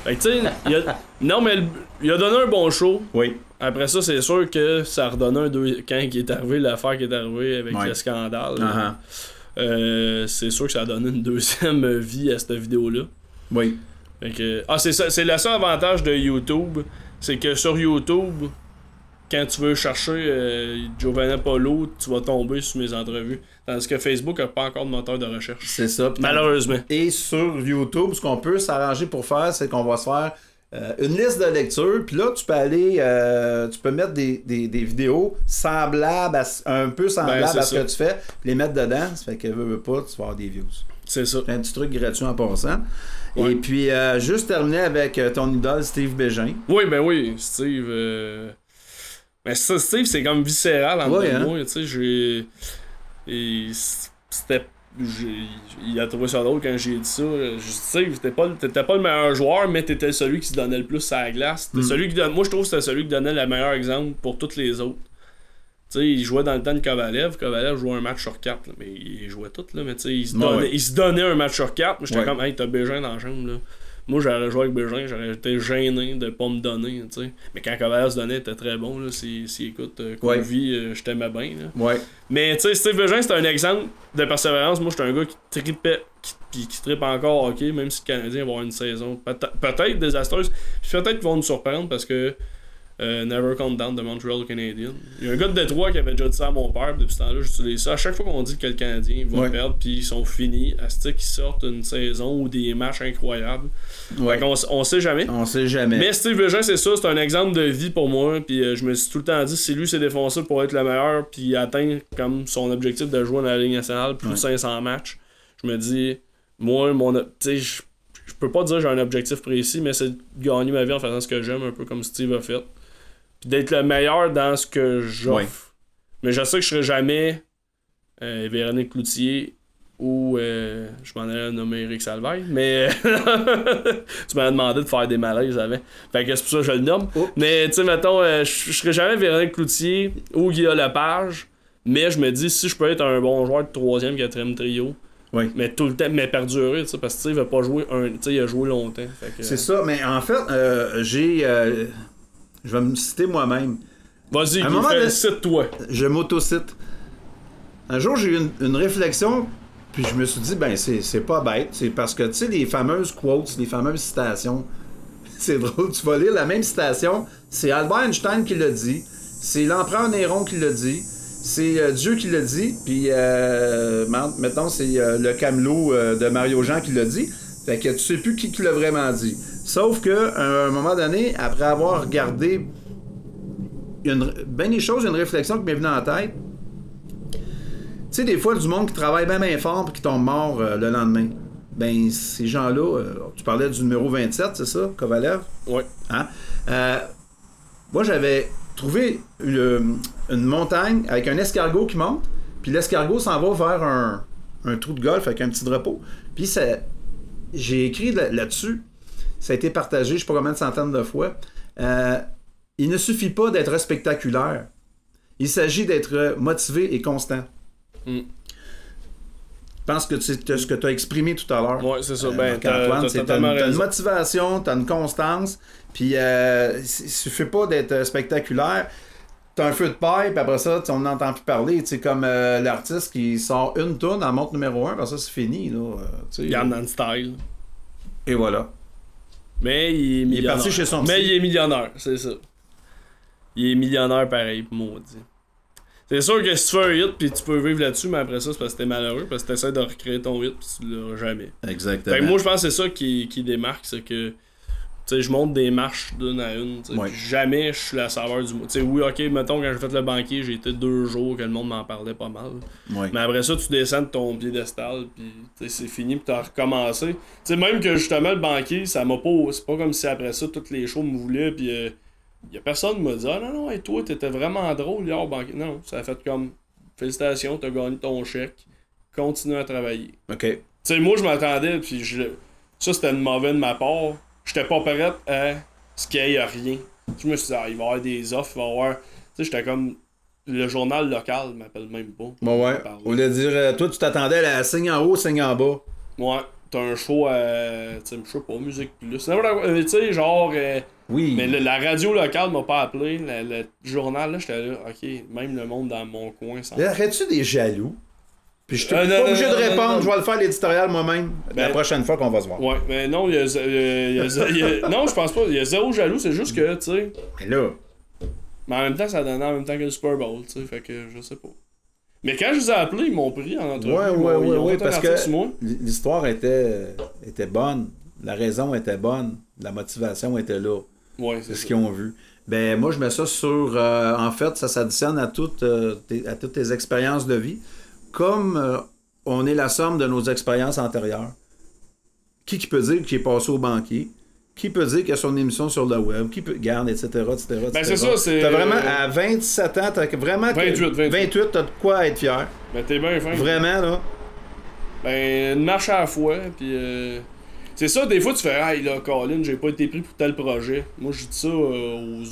[SPEAKER 4] Fait que tu sais, non mais il a donné un bon show.
[SPEAKER 3] Oui,
[SPEAKER 4] Après ça, c'est sûr que ça a redonné un deux... quand il est arrivé l'affaire qui est arrivée avec
[SPEAKER 3] Ouais.
[SPEAKER 4] le scandale.
[SPEAKER 3] Uh-huh.
[SPEAKER 4] euh, c'est sûr que ça a donné une deuxième vie à cette vidéo là.
[SPEAKER 3] oui.
[SPEAKER 4] Fait que, ah, c'est ça, c'est le seul avantage de YouTube, c'est que sur YouTube, quand tu veux chercher euh, Giovanna Polo, tu vas tomber sur mes entrevues. Tandis que Facebook a pas encore de moteur de recherche.
[SPEAKER 3] C'est ça.
[SPEAKER 4] Malheureusement.
[SPEAKER 3] Et sur YouTube, ce qu'on peut s'arranger pour faire, c'est qu'on va se faire euh, une liste de lecture. Puis là, tu peux aller, euh, tu peux mettre des, des- des vidéos semblables, à un peu semblables
[SPEAKER 4] Ben, c'est
[SPEAKER 3] à ce
[SPEAKER 4] ça.
[SPEAKER 3] que tu fais, puis les mettre dedans. Ça fait que veux, veux pas, tu vas avoir des views.
[SPEAKER 4] C'est ça.
[SPEAKER 3] Un petit truc gratuit en passant.
[SPEAKER 4] Ouais.
[SPEAKER 3] Et puis, euh, juste terminer avec ton idole, Steve Bégin.
[SPEAKER 4] Oui, ben oui, Steve. Mais ça, Steve, c'est comme viscéral en
[SPEAKER 3] Ouais, hein?
[SPEAKER 4] moi. Tu sais, j'ai. Et c'était. Il a trouvé ça drôle quand j'ai dit ça. Je Steve, t'étais pas, pas le meilleur joueur, mais t'étais celui qui se donnait le plus à la glace.
[SPEAKER 3] Mm.
[SPEAKER 4] Celui qui. Moi, je trouve que c'était celui qui donnait le meilleur exemple pour tous les autres. Tu sais, il jouait dans le temps de Kovalev. Kovalev jouait un match sur 4, mais il jouait tout, là. Mais tu sais, il, se donnait-
[SPEAKER 3] ouais.
[SPEAKER 4] il se donnait un match sur 4. Mais j'étais
[SPEAKER 3] Ouais.
[SPEAKER 4] comme, hey, t'as Bégin dans la chambre, là. Moi, j'aurais joué avec Bégin, j'aurais été gêné de pas me donner, tu sais. Mais quand Kovalev se donnait, était très bon, là. Si, si écoute, euh,
[SPEAKER 3] Ouais.
[SPEAKER 4] Kovi, euh, je t'aimais bien, là.
[SPEAKER 3] Ouais.
[SPEAKER 4] Mais tu sais, Steve Bégin, c'est un exemple de persévérance. Moi, j'étais un gars qui tripait, qui, puis qui trippe encore hockey, même si le Canadien va avoir une saison peut- peut-être désastreuse. Puis peut-être qu'ils vont nous surprendre parce que euh, Never Come Down de Montreal Canadian. Il y a un gars de Détroit qui avait déjà dit ça à mon père, puis depuis ce temps-là, j'utilise ça. À chaque fois qu'on dit que le Canadien va
[SPEAKER 3] Ouais.
[SPEAKER 4] perdre, puis ils sont finis, à ce qu'ils sortent une saison ou des matchs incroyables.
[SPEAKER 3] Ouais.
[SPEAKER 4] On sait jamais.
[SPEAKER 3] On sait jamais.
[SPEAKER 4] Mais Steve Bégin, c'est ça, c'est un exemple de vie pour moi. Puis euh, je me suis tout le temps dit, si lui s'est défoncé pour être le meilleur, puis atteindre comme son objectif de jouer dans la Ligue nationale, plus de
[SPEAKER 3] Ouais.
[SPEAKER 4] 500 matchs, je me dis, moi, mon. Tu sais, je je peux pas dire que j'ai un objectif précis, mais c'est de gagner ma vie en faisant ce que j'aime, un peu comme Steve a fait. Puis d'être le meilleur dans ce que j'offre.
[SPEAKER 3] Ouais.
[SPEAKER 4] Mais je sais que je serai jamais euh, Véronique Cloutier ou euh, je m'en allais nommer Eric Salvaille, mais tu m'as demandé de faire des malaises avant. Fait que c'est pour ça que je le nomme.
[SPEAKER 3] Oups.
[SPEAKER 4] Mais tu sais, mettons, euh, je je serai jamais Véronique Cloutier ou Guillaume Lepage, mais je me dis si je peux être un bon joueur de troisième, quatrième trio,
[SPEAKER 3] Oui.
[SPEAKER 4] mais tout le temps, mais perdurer, tu sais, parce que tu sais, il va pas jouer un. Tu sais, il a joué longtemps.
[SPEAKER 3] C'est ça, mais en fait, euh, j'ai. Je vais me citer moi-même.
[SPEAKER 4] Vas-y,
[SPEAKER 3] un moment
[SPEAKER 4] cite-toi.
[SPEAKER 3] Je m'autocite. Un jour, j'ai eu une, une réflexion, puis je me suis dit, ben, c'est pas bête. C'est parce que, tu sais, les fameuses quotes, les fameuses citations, c'est drôle, tu vas lire la même citation. C'est Albert Einstein qui l'a dit, c'est l'empereur Néron qui l'a dit, c'est euh, Dieu qui l'a dit, puis, euh, mettons, c'est euh, le camelot de Mario Jean qui l'a dit. Fait que tu sais plus qui, qui l'a vraiment dit. Sauf que, à un moment donné, après avoir regardé une, ben des choses, une réflexion qui m'est venue en tête. Tu sais, des fois, du monde qui travaille bien, bien fort et qui tombe mort euh, le lendemain. Ben, ces gens-là, euh, tu parlais du numéro 27, c'est ça, Kovalev?
[SPEAKER 4] Ouais.
[SPEAKER 3] Hein? Euh, moi, j'avais trouvé une, une montagne avec un escargot qui monte, Puis l'escargot s'en va vers un, un trou de golf avec un petit drapeau. Puis ça, j'ai écrit là- là-dessus, ça a été partagé, je sais pas combien de centaines de fois. Euh, il ne suffit pas d'être spectaculaire. Il s'agit d'être motivé et constant.
[SPEAKER 4] Mm.
[SPEAKER 3] Je pense que c'est ce que tu as exprimé tout à l'heure.
[SPEAKER 4] Ouais, c'est ça.
[SPEAKER 3] Euh,
[SPEAKER 4] ben, t'as totalement
[SPEAKER 3] une, motivation, t'as une constance, puis euh, il suffit pas d'être spectaculaire. T'as un feu de paille, puis après ça, tu- on n'entend plus parler. C'est comme euh, l'artiste qui sort une tonne en montre numéro 1, après ça, c'est fini. Là, tu.
[SPEAKER 4] Gangnam Style.
[SPEAKER 3] Et voilà.
[SPEAKER 4] Mais il est millionnaire.
[SPEAKER 3] parti chez son
[SPEAKER 4] Mais il est millionnaire, c'est ça. Il est millionnaire pareil, maudit. C'est sûr que si tu fais un hit puis tu peux vivre là-dessus, mais après ça, c'est parce que t'es malheureux, parce que t'essaies de recréer ton hit puis tu l'auras jamais.
[SPEAKER 3] Exactement.
[SPEAKER 4] Fait que moi, je pense que c'est ça qui, qui démarque, c'est que sais, je monte des marches d'une à une.
[SPEAKER 3] Ouais.
[SPEAKER 4] Jamais je suis la saveur du mot. Sais, oui, ok, mettons, quand j'ai fait le banquier, j'ai été deux jours que le monde m'en parlait pas mal.
[SPEAKER 3] Ouais.
[SPEAKER 4] Mais après ça, tu descends de ton piédestal, puis c'est fini, puis t'as recommencé. Sais, même que justement, le banquier, ça m'a pas. C'est pas comme si après ça, toutes les shows me voulaient, puis euh, y a personne qui m'a dit Ah non, non, et toi, t'étais vraiment drôle hier au banquier. Non, ça a fait comme Félicitations, t'as gagné ton chèque, continue à travailler.
[SPEAKER 3] OK.
[SPEAKER 4] Tu sais, moi, je m'attendais, puis je... ça, c'était une mauvaise de ma part. J'étais pas prêt à ce qu'il y ait rien. Je me suis dit, ah, il va y avoir des offres, il va y avoir. Tu sais, j'étais comme. Le journal local m'appelle même pas.
[SPEAKER 3] Bon, ouais. Au lieu de dire, toi, tu t'attendais à la signe en haut, signe en bas.
[SPEAKER 4] Ouais, t'as un show à. Tu sais, je sais pas, musique plus. Euh, Tu sais, genre. euh,
[SPEAKER 3] Oui.
[SPEAKER 4] mais le- la radio locale m'a pas appelé. Le, le journal, là, j'étais là, ok, même le monde dans mon coin s'en.
[SPEAKER 3] Là, Arrêtes-tu des jaloux? Puis je suis
[SPEAKER 4] Euh,
[SPEAKER 3] pas
[SPEAKER 4] non,
[SPEAKER 3] obligé
[SPEAKER 4] non,
[SPEAKER 3] de répondre,
[SPEAKER 4] non.
[SPEAKER 3] je vais le faire l'éditorial moi-même la
[SPEAKER 4] Ben-
[SPEAKER 3] prochaine fois qu'on va se voir.
[SPEAKER 4] Ouais, mais non, il y a. il y a- il y a- non, je pense pas. Il y a zéro jaloux, c'est juste que, tu sais.
[SPEAKER 3] Mais là,
[SPEAKER 4] Mais en même temps, ça donnait en même temps que le Super Bowl, tu sais, fait que je sais pas. Mais quand je les ai appelés, ils m'ont pris en entrevue.
[SPEAKER 3] Ouais, ouais, ouais, ouais, parce que l'histoire était, était bonne, la raison était bonne, la motivation était là,
[SPEAKER 4] Ouais,
[SPEAKER 3] c'est ce qu'ils ont vu. Ben moi je mets ça sur, euh, en fait ça s'additionne à toutes, euh, à toutes tes expériences de vie, comme euh, on est la somme de nos expériences antérieures. Qui qui peut dire qu'il est passé au banquier? Qui peut dire qu'il a son émission sur le web? Qui peut. Garde, etc. etc.,
[SPEAKER 4] Ben, c'est ça, c'est-
[SPEAKER 3] T'as vraiment, à 27 ans, t'as vraiment.
[SPEAKER 4] 28, 28.
[SPEAKER 3] 28, t'as de quoi être fier.
[SPEAKER 4] Ben, t'es bien fin.
[SPEAKER 3] Vraiment, là.
[SPEAKER 4] Ben, une marche à la fois, puis euh, C'est ça, des fois, tu fais, hey là, Colin, j'ai pas été pris pour tel projet. Moi, je dis ça euh,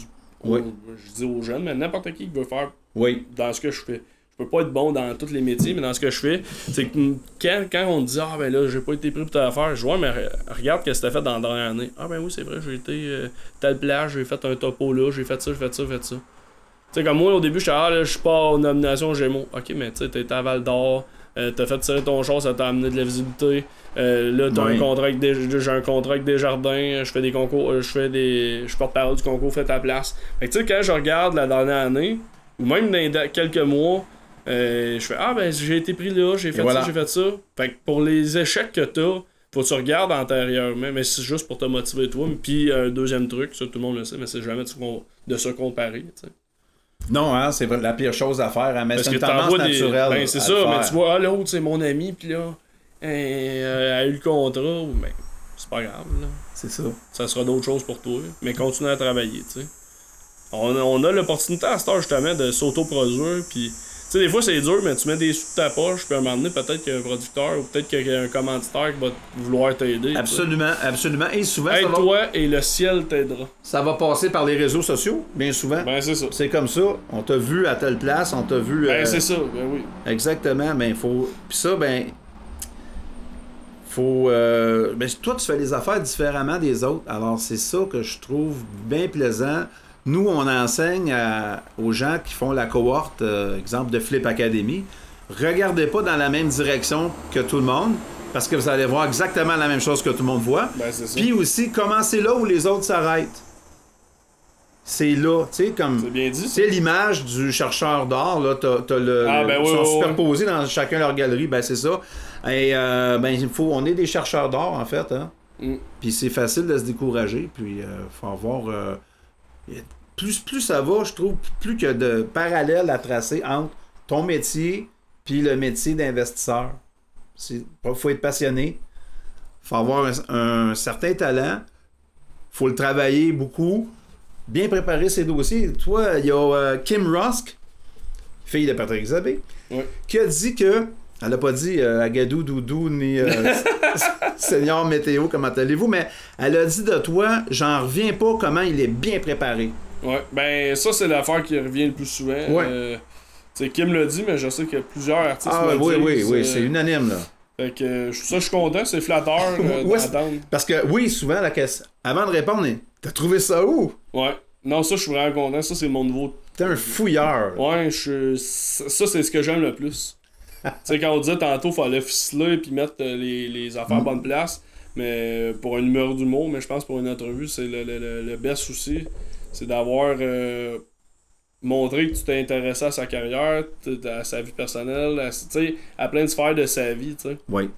[SPEAKER 4] aux. Je dis aux jeunes, mais n'importe qui qui veut faire
[SPEAKER 3] Oui.
[SPEAKER 4] dans ce que je fais. Je peux pas être bon dans tous les métiers, mais dans ce que je fais, c'est que quand, quand on te dit Ah ben là, j'ai pas été pris pour telle affaire, je vois, mais re- regarde ce que t'as fait dans la dernière année. Ah ben oui, c'est vrai, j'ai été euh, telle plage, j'ai fait un topo là, j'ai fait ça, j'ai fait ça, j'ai fait ça. Tu sais, comme moi, au début, j'étais Ah là, je suis pas aux nominations Gémeaux. Ok, mais tu sais, t'es à Val d'Or, euh, t'as fait tirer ton char, ça t'a amené de la visibilité. Euh, là, t'as
[SPEAKER 3] Oui.
[SPEAKER 4] un contrat avec des, j'ai un contrat avec Desjardins, je fais des concours, euh, je fais des. Je porte-parole du concours Fais ta place. Fait que tu sais, quand je regarde la dernière année, ou même dans quelques mois, euh, je fais Ah ben j'ai été pris là, j'ai fait
[SPEAKER 3] voilà.
[SPEAKER 4] ça, j'ai fait ça. Fait que pour les échecs que t'as, faut que tu regardes antérieurement, mais c'est juste pour te motiver toi. Puis un deuxième truc, ça tout le monde le sait, mais c'est jamais de se, comparer.
[SPEAKER 3] Non, hein, c'est la pire chose à faire, hein, mais c'est une tendance
[SPEAKER 4] des.
[SPEAKER 3] naturelle.
[SPEAKER 4] Ben c'est ça, mais tu vois, ah l'autre c'est mon ami, puis là, euh, elle a eu le contrat, ou ben c'est pas grave, là.
[SPEAKER 3] C'est ça.
[SPEAKER 4] ça sera d'autres choses pour toi. Mais continue à travailler, tu sais. On a, on a l'opportunité à ce temps justement de s'auto-produire, puis sais, des fois c'est dur, mais tu mets des sous de ta poche, puis à un moment donné, peut-être qu'il y a un producteur ou peut-être qu'il y a un commanditaire qui va vouloir t'aider.
[SPEAKER 3] Absolument, absolument. Et souvent, va,
[SPEAKER 4] Aide-toi et le ciel t'aidera.
[SPEAKER 3] ça va passer par les réseaux sociaux, bien souvent.
[SPEAKER 4] Ben c'est ça.
[SPEAKER 3] C'est comme ça. On t'a vu à telle place, on t'a vu.
[SPEAKER 4] Ben
[SPEAKER 3] euh,
[SPEAKER 4] c'est ça, ben oui.
[SPEAKER 3] Exactement, ben il faut. Puis ça, ben. Faut. euh, Ben, toi, tu fais les affaires différemment des autres. Alors, c'est ça que je trouve bien plaisant. Nous, on enseigne à- aux gens qui font la cohorte, euh, exemple de Flip Academy. Regardez pas dans la même direction que tout le monde, parce que vous allez voir exactement la même chose que tout le monde voit.
[SPEAKER 4] Ben.
[SPEAKER 3] Puis aussi, commencez là où les autres s'arrêtent. C'est là, tu sais, comme.
[SPEAKER 4] C'est bien dit.
[SPEAKER 3] C'est l'image du chercheur d'art, là, t'as, t'as le,
[SPEAKER 4] Ah,
[SPEAKER 3] le-
[SPEAKER 4] ben oui,
[SPEAKER 3] sont
[SPEAKER 4] oui, oui.
[SPEAKER 3] superposés dans chacun leur galerie, ben c'est ça. Et euh, ben il faut, on est des chercheurs d'art en fait, hein.
[SPEAKER 4] Mm.
[SPEAKER 3] Puis c'est facile de se décourager, puis euh, faut avoir euh, plus plus ça va, je trouve, plus que de parallèles à tracer entre ton métier puis le métier d'investisseur. C'est faut être passionné, faut avoir un, un certain talent, faut le travailler beaucoup, bien préparer ses dossiers. Toi, il y a euh, Kim Rusk fille de Patrick Zabé, qui a dit que. Elle a pas dit euh, Agadou, Doudou, ni euh, Seigneur Météo, comment allez-vous, mais elle a dit de toi, j'en reviens pas comment il est bien préparé.
[SPEAKER 4] Ouais, ben ça c'est l'affaire qui revient le plus souvent.
[SPEAKER 3] Ouais.
[SPEAKER 4] Euh, tu sais, Kim l'a dit, mais je sais que plusieurs artistes
[SPEAKER 3] Ah oui, oui,
[SPEAKER 4] disent,
[SPEAKER 3] oui,
[SPEAKER 4] euh,
[SPEAKER 3] c'est unanime là.
[SPEAKER 4] Fait que ça, je suis content, c'est flatteur
[SPEAKER 3] Ouais. Parce que oui, souvent la question. Avant de répondre, t'as trouvé ça où?
[SPEAKER 4] Ouais. Non, ça, je suis vraiment content. Ça, c'est mon nouveau.
[SPEAKER 3] T'es un fouilleur.
[SPEAKER 4] Ouais, je... ça, c'est ce que j'aime le plus. Tu sais, quand on disait tantôt, fallait ficeler puis mettre euh, les, les affaires à bonne place. Mais euh, pour un numéro d'humour, mais je pense pour une entrevue, c'est le, le, le, le best aussi. C'est d'avoir euh, montré que tu t'es intéressé à sa carrière, à sa vie personnelle, à, à plein de sphères de sa vie, tu sais.
[SPEAKER 3] Oui.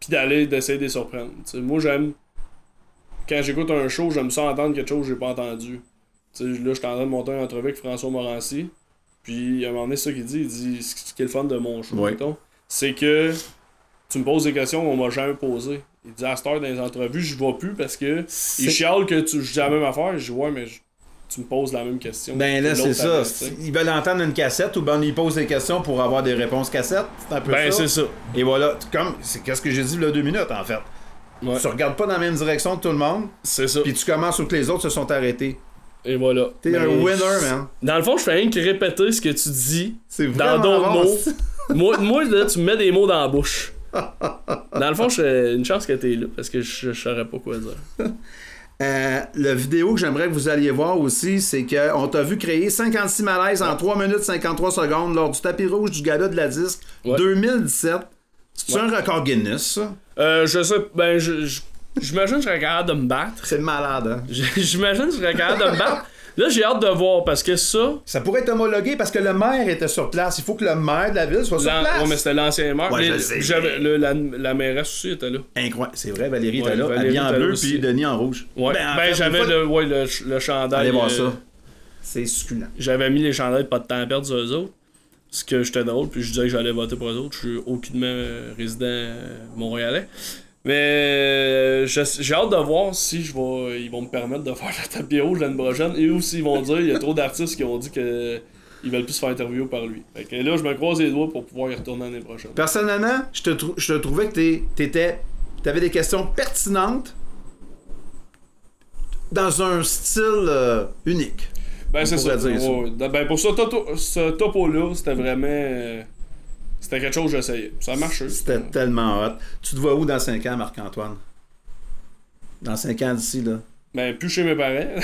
[SPEAKER 4] puis d'aller d'essayer de les surprendre. Moi j'aime quand j'écoute un show, j'aime ça entendre quelque chose que j'ai pas entendu. Là, je suis en train de monter une entrevue avec François Morancy. Puis à un moment donné, c'est ça qu'il dit, il dit ce qui est le fun de mon show,
[SPEAKER 3] Ouais.
[SPEAKER 4] c'est que tu me poses des questions qu'on m'a jamais posées. Il dit à cette heure dans les entrevues, je vois plus parce que il chiale que tu je dis la même affaire, je dis ouais mais je- tu me poses la même question.
[SPEAKER 3] Ben là, c'est ça. Ils veulent entendre une cassette ou ben ils posent des questions pour avoir des réponses cassettes. C'est un peu
[SPEAKER 4] Ben
[SPEAKER 3] ça.
[SPEAKER 4] c'est ça.
[SPEAKER 3] Et voilà, comme c'est qu'est-ce que j'ai dit là deux minutes en fait.
[SPEAKER 4] Ouais.
[SPEAKER 3] Tu regardes pas dans la même direction que tout le monde,
[SPEAKER 4] C'est ça.
[SPEAKER 3] puis tu commences où que les autres se sont arrêtés.
[SPEAKER 4] Et voilà.
[SPEAKER 3] T'es
[SPEAKER 4] Ben,
[SPEAKER 3] un winner,
[SPEAKER 4] je-
[SPEAKER 3] man.
[SPEAKER 4] Dans le fond, je fais rien que répéter ce que tu dis
[SPEAKER 3] C'est
[SPEAKER 4] dans d'autres mots. moi, moi, là, tu me mets des mots dans la bouche. Dans le fond, j'ai une chance que t'es là parce que je, saurais pas quoi dire.
[SPEAKER 3] Euh, la vidéo que j'aimerais que vous alliez voir aussi, c'est qu'on t'a vu créer 56 malaises en 3 minutes 53 secondes lors du tapis rouge du gala de la disque
[SPEAKER 4] Ouais.
[SPEAKER 3] 2017. C'est un record Guinness, ça?
[SPEAKER 4] Euh, je sais, ben, je- je- j'imagine que je serais capable de me battre.
[SPEAKER 3] C'est malade, hein?
[SPEAKER 4] J'imagine que je serais capable de me battre. Là, j'ai hâte de voir parce que ça.
[SPEAKER 3] Ça pourrait être homologué parce que le maire était sur place. Il faut que le maire de la ville soit sur place.
[SPEAKER 4] Ouais, mais c'était l'ancien maire.
[SPEAKER 3] Ouais,
[SPEAKER 4] Mais
[SPEAKER 3] je sais.
[SPEAKER 4] j'avais- le- la, la mairesse aussi était là.
[SPEAKER 3] Incroyable. C'est vrai, Valérie
[SPEAKER 4] Ouais,
[SPEAKER 3] était là,
[SPEAKER 4] Valérie
[SPEAKER 3] en bleu, puis Denis en rouge.
[SPEAKER 4] Ouais.
[SPEAKER 3] Ben, en
[SPEAKER 4] Ben, j'avais le, ouais, le, le chandail.
[SPEAKER 3] Allez voir
[SPEAKER 4] euh,
[SPEAKER 3] ça. C'est succulent.
[SPEAKER 4] J'avais mis les chandails pas de temps à perdre sur eux autres. Ce que j'étais drôle, puis je disais que j'allais voter pour eux autres. Je suis aucunement euh, résident euh, montréalais. Mais euh, j'ai hâte de voir si je vais, ils vont me permettre de faire le tapis rouge l'année prochaine et ou s'ils vont dire il y a trop d'artistes qui ont dit que ils veulent plus se faire interviewer par lui. Fait que là, je me croise les doigts pour pouvoir y retourner l'année prochaine.
[SPEAKER 3] Personnellement, je te, trou- je te trouvais que t'étais. T'avais des questions pertinentes dans un style euh, unique.
[SPEAKER 4] Ben, c'est ça.
[SPEAKER 3] dire ça.
[SPEAKER 4] Ouais. Ben, pour ce topo-là, c'était vraiment. euh, c'était quelque chose que j'essayais. Ça a marché.
[SPEAKER 3] C'était tellement hot. Tu te vois où dans 5 ans, Marc-Antoine? Dans 5 ans d'ici, là.
[SPEAKER 4] Ben, plus chez mes parents.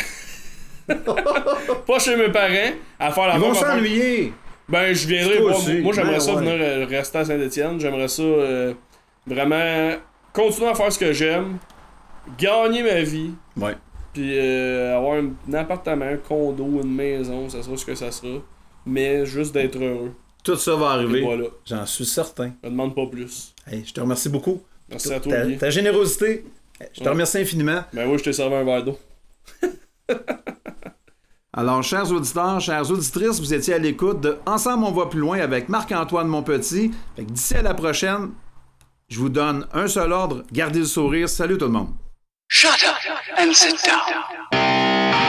[SPEAKER 4] pas chez mes parents, à faire la
[SPEAKER 3] Ils vont s'ennuyer!
[SPEAKER 4] Ben, je viendrai. Moi, moi, j'aimerais
[SPEAKER 3] Ben,
[SPEAKER 4] ça
[SPEAKER 3] ouais.
[SPEAKER 4] venir euh, rester à Saint-Etienne. J'aimerais ça euh, vraiment continuer à faire ce que j'aime, gagner ma vie,
[SPEAKER 3] Ouais.
[SPEAKER 4] puis euh, avoir un, un appartement, un condo, une maison, ça sera ce que ça sera. Mais juste d'être heureux.
[SPEAKER 3] Tout ça va arriver.
[SPEAKER 4] voilà.
[SPEAKER 3] J'en suis certain.
[SPEAKER 4] Je me demande pas plus.
[SPEAKER 3] Hey, je te remercie beaucoup.
[SPEAKER 4] Merci à toi,
[SPEAKER 3] Ta, générosité. Je te
[SPEAKER 4] Ouais.
[SPEAKER 3] remercie infiniment.
[SPEAKER 4] Ben oui, je t'ai servi un verre d'eau.
[SPEAKER 3] Alors, chers auditeurs, chères auditrices, vous étiez à l'écoute de Ensemble, on va plus loin avec Marc-Antoine Monpetit. Fait que D'ici à la prochaine, je vous donne un seul ordre, gardez le sourire. Salut tout le monde.
[SPEAKER 1] Shut up and sit down.